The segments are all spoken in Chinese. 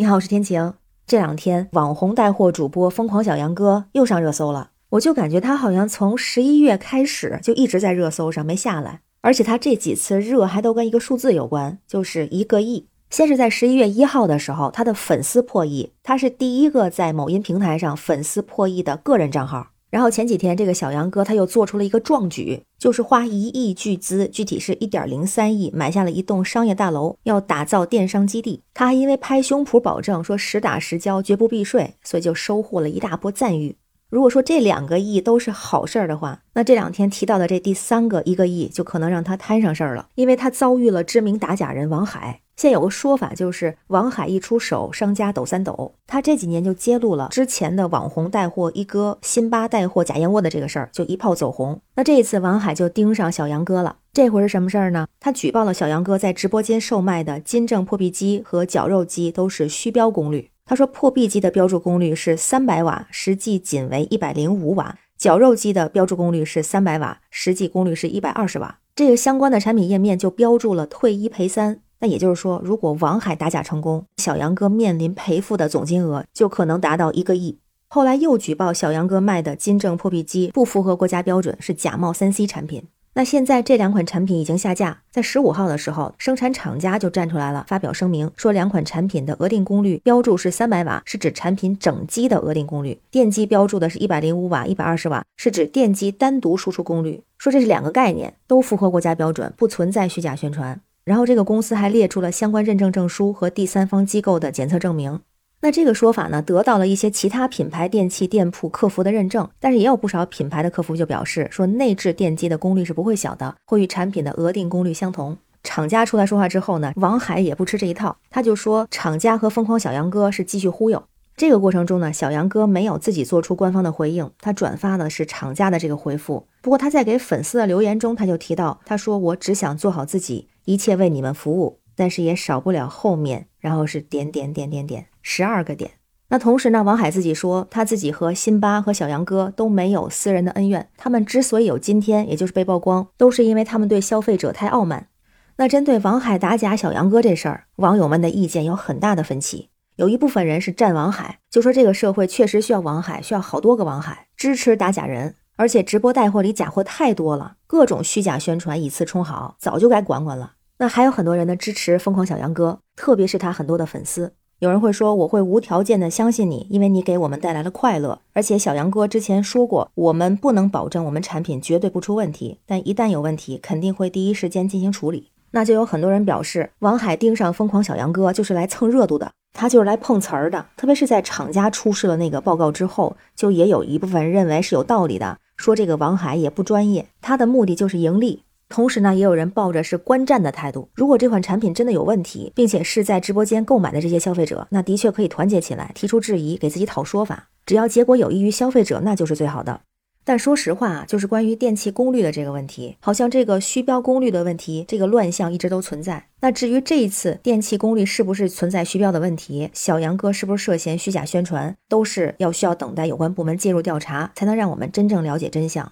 你好，我是天晴。这两天网红带货主播疯狂小杨哥又上热搜了，我就感觉他好像从十一月开始就一直在热搜上没下来，而且他这几次热还都跟一个数字有关，就是一个亿。先是在十一月一号的时候，他的粉丝破亿，他是第一个在某音平台上粉丝破亿的个人账号。然后前几天，这个小杨哥他又做出了一个壮举，就是花一亿巨资，具体是一点零三亿，买下了一栋商业大楼，要打造电商基地。他还因为拍胸脯保证说实打实交，绝不避税，所以就收获了一大波赞誉。如果说这两个亿都是好事儿的话，那这两天提到的这第三个一个亿就可能让他摊上事儿了，因为他遭遇了知名打假人王海。现在有个说法，就是王海一出手，商家抖三抖。他这几年就揭露了之前的网红带货一哥辛巴带货假燕窝的这个事儿，就一炮走红。那这一次王海就盯上小杨哥了，这回是什么事儿呢？他举报了小杨哥在直播间售卖的金正破壁机和绞肉机都是虚标功率。他说破壁机的标注功率是三百瓦，实际仅为一百零五瓦；绞肉机的标注功率是三百瓦，实际功率是一百二十瓦。这个相关的产品页面就标注了退一赔三。那也就是说，如果王海打假成功，小杨哥面临赔付的总金额就可能达到一个亿。后来又举报小杨哥卖的金正破壁机不符合国家标准，是假冒三 C 产品。那现在这两款产品已经下架，在十五号的时候，生产厂家就站出来了，发表声明说两款产品的额定功率标注是三百瓦，是指产品整机的额定功率；电机标注的是一百零五瓦、一百二十瓦，是指电机单独输出功率。说这是两个概念，都符合国家标准，不存在虚假宣传。然后这个公司还列出了相关认证证书和第三方机构的检测证明。那这个说法呢，得到了一些其他品牌电器店铺客服的认证，但是也有不少品牌的客服就表示说，内置电机的功率是不会小的，会与产品的额定功率相同。厂家出来说话之后呢，王海也不吃这一套，他就说厂家和疯狂小杨哥是继续忽悠。这个过程中呢，小杨哥没有自己做出官方的回应，他转发的是厂家的这个回复。不过他在给粉丝的留言中，他就提到，他说我只想做好自己，一切为你们服务，但是也少不了后面，然后是点点点点点十二个点。那同时呢，王海自己说，他自己和辛巴和小杨哥都没有私人的恩怨，他们之所以有今天，也就是被曝光，都是因为他们对消费者太傲慢。那针对王海打假小杨哥这事儿，网友们的意见有很大的分歧。有一部分人是站王海，就说这个社会确实需要王海，需要好多个王海支持打假人，而且直播带货里假货太多了，各种虚假宣传以次充好，早就该管管了。那还有很多人呢支持疯狂小杨哥，特别是他很多的粉丝。有人会说，我会无条件的相信你，因为你给我们带来了快乐。而且小杨哥之前说过，我们不能保证我们产品绝对不出问题，但一旦有问题，肯定会第一时间进行处理。那就有很多人表示，王海盯上疯狂小杨哥就是来蹭热度的。他就是来碰瓷儿的，特别是在厂家出示了那个报告之后，就也有一部分人认为是有道理的，说这个王海也不专业，他的目的就是盈利。同时呢，也有人抱着是观战的态度，如果这款产品真的有问题，并且是在直播间购买的这些消费者，那的确可以团结起来提出质疑，给自己讨说法。只要结果有益于消费者，那就是最好的。但说实话，就是关于电器功率的这个问题，好像这个虚标功率的问题，这个乱象一直都存在。那至于这一次电器功率是不是存在虚标的问题，小杨哥是不是涉嫌虚假宣传，都是要需要等待有关部门介入调查，才能让我们真正了解真相。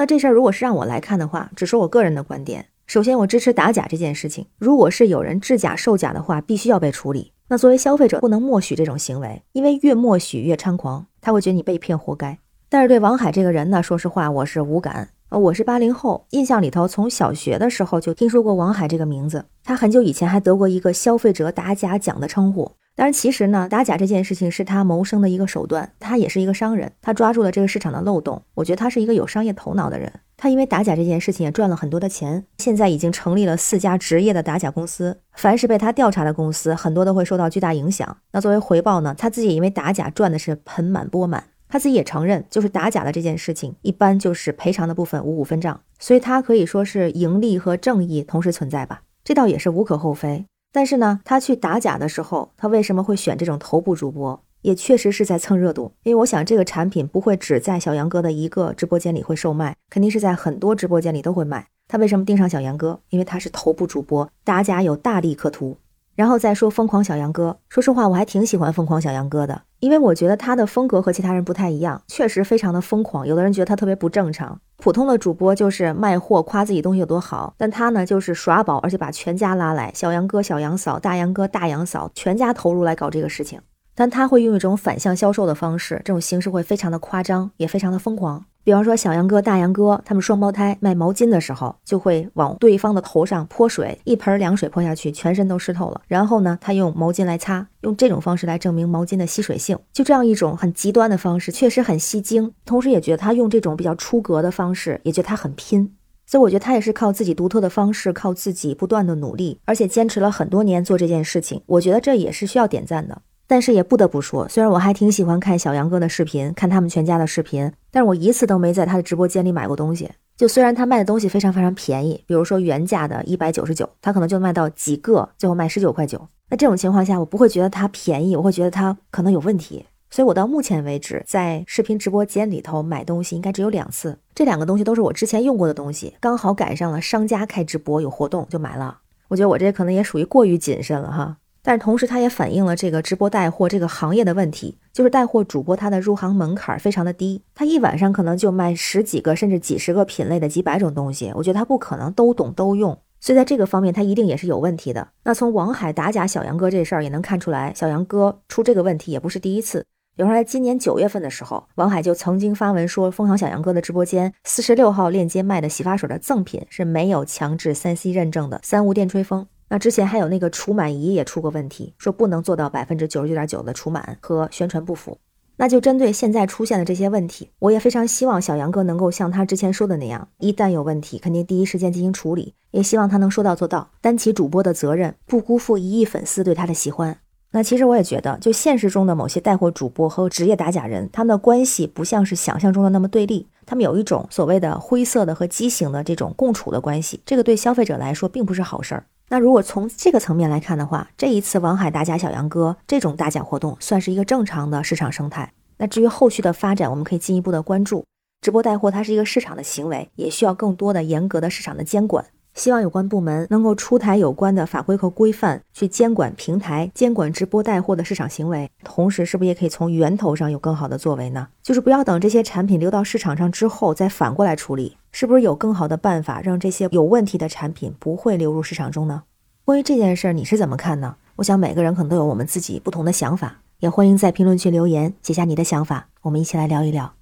那这事儿如果是让我来看的话，只说我个人的观点。首先，我支持打假这件事情。如果是有人制假售假的话，必须要被处理。那作为消费者，不能默许这种行为，因为越默许越猖狂，他会觉得你被骗，活该。但是对王海这个人呢，说实话我是无感。呃，我是八零后，印象里头从小学的时候就听说过王海这个名字。他很久以前还得过一个消费者打假奖的称呼。当然，其实呢，打假这件事情是他谋生的一个手段。他也是一个商人，他抓住了这个市场的漏洞。我觉得他是一个有商业头脑的人。他因为打假这件事情也赚了很多的钱，现在已经成立了四家职业的打假公司。凡是被他调查的公司，很多都会受到巨大影响。那作为回报呢，他自己因为打假赚的是盆满钵满。他自己也承认，就是打假的这件事情，一般就是赔偿的部分五五分账，所以他可以说是盈利和正义同时存在吧，这倒也是无可厚非。但是呢，他去打假的时候，他为什么会选这种头部主播？也确实是在蹭热度，因为我想这个产品不会只在小杨哥的一个直播间里会售卖，肯定是在很多直播间里都会卖。他为什么盯上小杨哥？因为他是头部主播，打假有大利可图。然后再说疯狂小杨哥，说实话，我还挺喜欢疯狂小杨哥的，因为我觉得他的风格和其他人不太一样，确实非常的疯狂。有的人觉得他特别不正常，普通的主播就是卖货，夸自己东西有多好，但他呢就是耍宝，而且把全家拉来，小杨哥、小杨嫂、大杨哥、大杨嫂，全家投入来搞这个事情。但他会用一种反向销售的方式，这种形式会非常的夸张，也非常的疯狂。比方说，小杨哥、大杨哥他们双胞胎卖毛巾的时候，就会往对方的头上泼水，一盆凉水泼下去，全身都湿透了。然后呢，他用毛巾来擦，用这种方式来证明毛巾的吸水性。就这样一种很极端的方式，确实很吸睛，同时也觉得他用这种比较出格的方式，也觉得他很拼。所以我觉得他也是靠自己独特的方式，靠自己不断的努力，而且坚持了很多年做这件事情。我觉得这也是需要点赞的。但是也不得不说，虽然我还挺喜欢看小杨哥的视频，看他们全家的视频，但是我一次都没在他的直播间里买过东西。就虽然他卖的东西非常非常便宜，比如说原价的一百九十九，他可能就卖到几个，最后卖十九块九。那这种情况下，我不会觉得他便宜，我会觉得他可能有问题。所以我到目前为止，在视频直播间里头买东西应该只有两次，这两个东西都是我之前用过的东西，刚好赶上了商家开直播有活动就买了。我觉得我这可能也属于过于谨慎了哈。但同时，它也反映了这个直播带货这个行业的问题，就是带货主播他的入行门槛非常的低，他一晚上可能就卖十几个甚至几十个品类的几百种东西，我觉得他不可能都懂都用，所以在这个方面他一定也是有问题的。那从王海打假小杨哥这事儿也能看出来，小杨哥出这个问题也不是第一次。比方说，在今年九月份的时候，王海就曾经发文说，疯狂小杨哥的直播间四十六号链接卖的洗发水的赠品是没有强制三 C 认证的三无电吹风。那之前还有那个除螨仪也出过问题，说不能做到百分之九十九点九的除螨和宣传不符。那就针对现在出现的这些问题，我也非常希望小杨哥能够像他之前说的那样，一旦有问题，肯定第一时间进行处理。也希望他能说到做到，担起主播的责任，不辜负一亿粉丝对他的喜欢。那其实我也觉得，就现实中的某些带货主播和职业打假人，他们的关系不像是想象中的那么对立，他们有一种所谓的灰色的和畸形的这种共处的关系，这个对消费者来说并不是好事儿。那如果从这个层面来看的话，这一次王海打假小杨哥这种打假活动算是一个正常的市场生态。那至于后续的发展，我们可以进一步的关注。直播带货它是一个市场的行为，也需要更多的严格的市场的监管。希望有关部门能够出台有关的法规和规范，去监管平台、监管直播带货的市场行为。同时，是不是也可以从源头上有更好的作为呢？就是不要等这些产品流到市场上之后再反过来处理。是不是有更好的办法，让这些有问题的产品不会流入市场中呢？关于这件事儿，你是怎么看呢？我想每个人可能都有我们自己不同的想法，也欢迎在评论区留言，写下你的想法，我们一起来聊一聊。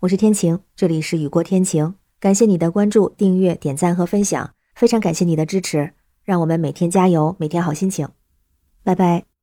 我是天晴，这里是雨过天晴，感谢你的关注、订阅、点赞和分享，非常感谢你的支持，让我们每天加油，每天好心情，拜拜。